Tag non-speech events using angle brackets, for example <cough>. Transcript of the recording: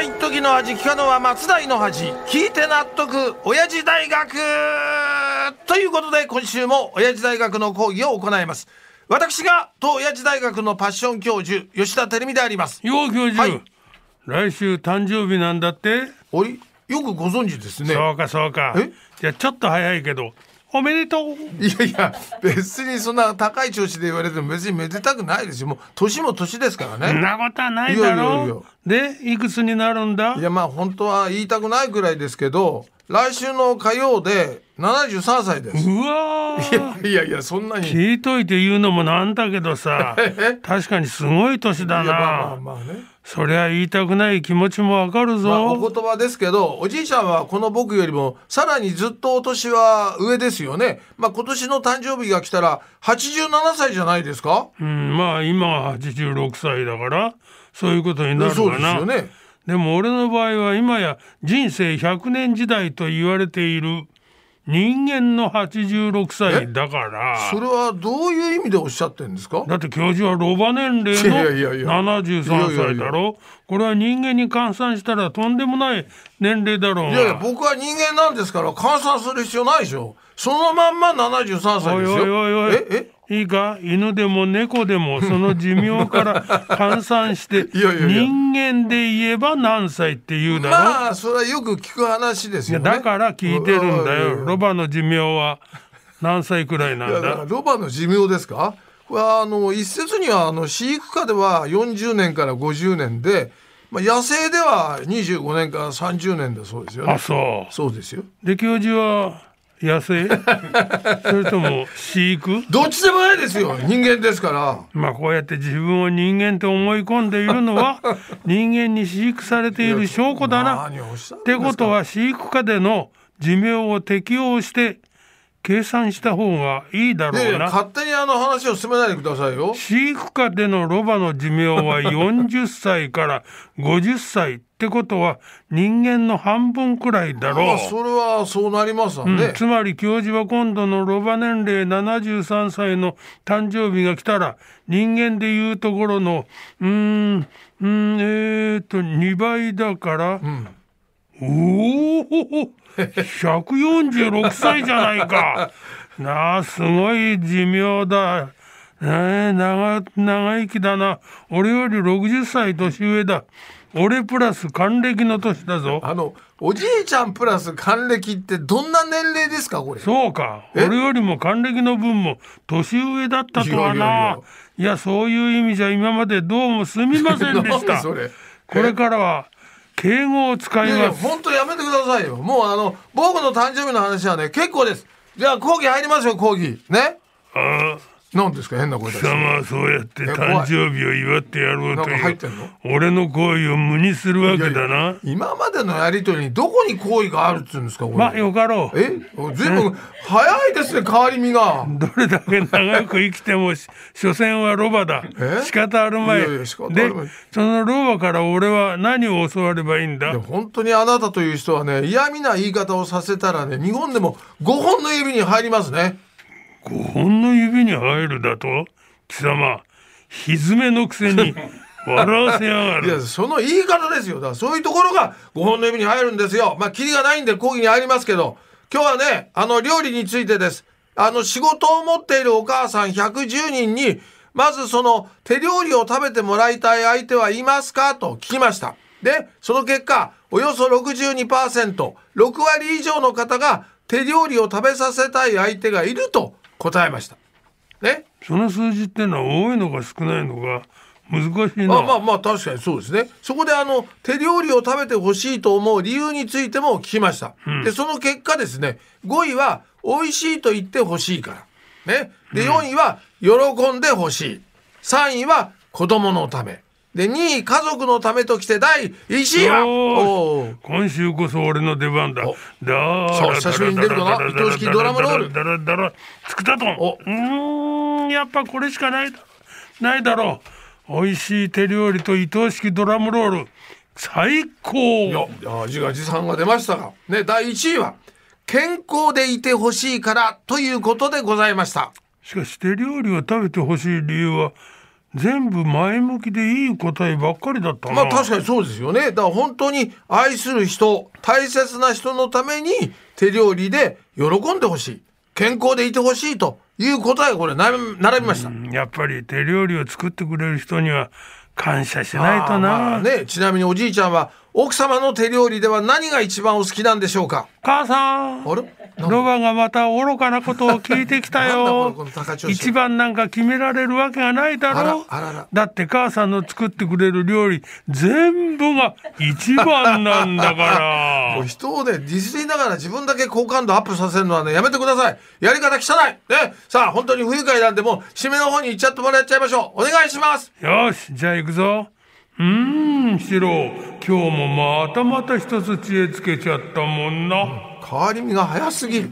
は一時の味聞かぬは松代の恥聞いて納得親父大学！ということで今週も親父大学の講義を行います。私が当親父大学のパッション教授吉田照美であります。よう教授、はい。来週誕生日なんだって。おいよくご存知ですね。そうかそうか。え？じゃあちょっと早いけどおめでとう。いやいや別にそんな高い調子で言われても別にめでたくないですよ。もう年も年ですからね。そんなことはないだろでいくつになるんだ？いやまあ本当は言いたくないくらいですけど来週の火曜で73歳です。うわー。いやいやいやそんなに。い聞いといて言うのもなんだけどさ <laughs> え？確かにすごい年だやまあまあなまあね。そりゃ言いたくない気持ちもわかるまあ、おぞ、言葉ですけどおじいちゃんはこの僕よりもさらにずっとお年は上ですよね。まあ今年の誕生日が来たら87歳じゃないですか？うん、まあ今は86歳だからそういうことになるそうかなですよねでも俺の場合は今や人生100年時代と言われている人間の86歳だから。それはどういう意味でおっしゃってるんですか？だって教授はロバ年齢いやいやいや。の73歳だろ？これは人間に換算したらとんでもない年齢だろう。がいやいや僕は人間なんですから換算する必要ないでしょ。そのまんま73歳ですよ。おいおいおい。え？え？いいか犬でも猫でもその寿命から <laughs> 換算して人間で言えば何歳って言うだろ、まあそれはよく聞く話ですよね。だから聞いてるんだよ。うんロバの寿命は何歳くらいないんやだロバの寿命ですか？これはあの一説にはあの飼育下では40年から50年で、まあ、野生では25年から30年だそうですよあねそう。そうですよ。で教授は野生？<laughs> それとも飼育？どっちでもないですよ。人間ですから。まあこうやって自分を人間と思い込んでいるのは <laughs> 人間に飼育されている証拠だな。ってことは飼育下での寿命を適用して計算した方がいいだいやいうやろな。勝手にあの話を進めないでくださいよ飼育下でのロバの寿命は40歳から50歳ってことは人間の半分くらいだろう。まあそれはそうなりますわね、うんつまり教授は今度のロバ年齢73歳の誕生日が来たら人間でいうところのうーんうーんえー、っと2倍だから、おお146歳じゃないかなあすごい寿命だ。ねえ長長生きだな俺より60歳年上だ俺プラス還暦の年だぞあのおじいちゃんプラス還暦ってどんな年齢ですかこれそうか俺よりも還暦の分も年上だったとはないやそういう意味じゃ今までどうもすみませんでしたこれからは敬語を使います。本当やめてくださいよ。もうあの僕の誕生日の話はね結構です。じゃあ講義入りますよ講義。ね？ああ何ですか変な声貴様はそうやって誕生日を祝ってやろうというってんの？俺の行為を無にするわけだな。今までのやりとりにどこに好意があるっつうんですかこれ、まあよかろう。え？ずいぶん。早いですね変わり身が。どれだけ長く生きてもし所詮はロバだ。え？仕方あるまい。でそのロバから俺は何を教わればいいんだ？本当にあなたという人はね嫌味な言い方をさせたらね日本でも5本の指に入りますね5本の指に入るだと貴様歪めのくせに笑わせやがる。いやその言い方ですよ。だからそういうところが5本の指に入るんですよ。まあキリがないんで講義に入りますけど今日はねあの料理についてです。あの仕事を持っているお母さん110人にまずその手料理を食べてもらいたい相手はいますか？と聞きました。でその結果およそ 62%6 割以上の方が手料理を食べさせたい相手がいると答えました。ね？その数字ってのは多いのか少ないのか難しいな。あまあまあ確かにそうですね。そこであの手料理を食べてほしいと思う理由についても聞きました、でその結果ですね5位は美味しいと言ってほしいから。ね？で4位は喜んでほしい。3位は子供のためで2位家族のためときて第1位は？今週こそ俺の出番だ。おだそう久しぶりに出るかな？伊藤式ドラムロールだらだら作ったとお。うーんやっぱこれしかないだ。ないだろう。美味しい手料理と伊藤式ドラムロール。最高。いや自画自賛が出ましたが。ね第1位は健康でいてほしいからということでございました。しかし手料理を食べてほしい理由は全部前向きでいい答えばっかりだったな。まあ確かにそうですよね。だから本当に愛する人、大切な人のために手料理で喜んでほしい。健康でいてほしいという答えがこれな並びました。やっぱり手料理を作ってくれる人には感謝しないとな。まあね、ちなみにおじいちゃんは奥様の手料理では何が一番お好きなんでしょうか？母さん。あれ？ロバがまた愚かなことを聞いてきたよ <laughs> 一番なんか決められるわけがないだろだって母さんの作ってくれる料理全部が一番なんだか <laughs> もう人をね、ディスりながら自分だけ好感度アップさせるのはね、やめてください。やり方汚い。ね。さあ、本当に不愉快なんで、もう、締めの方に行っちゃってもらっちゃいましょう。お願いします。いよしじゃあ行くぞうーんシロ今日もまたまた一つ知恵つけちゃったもんな変わり身が早すぎる。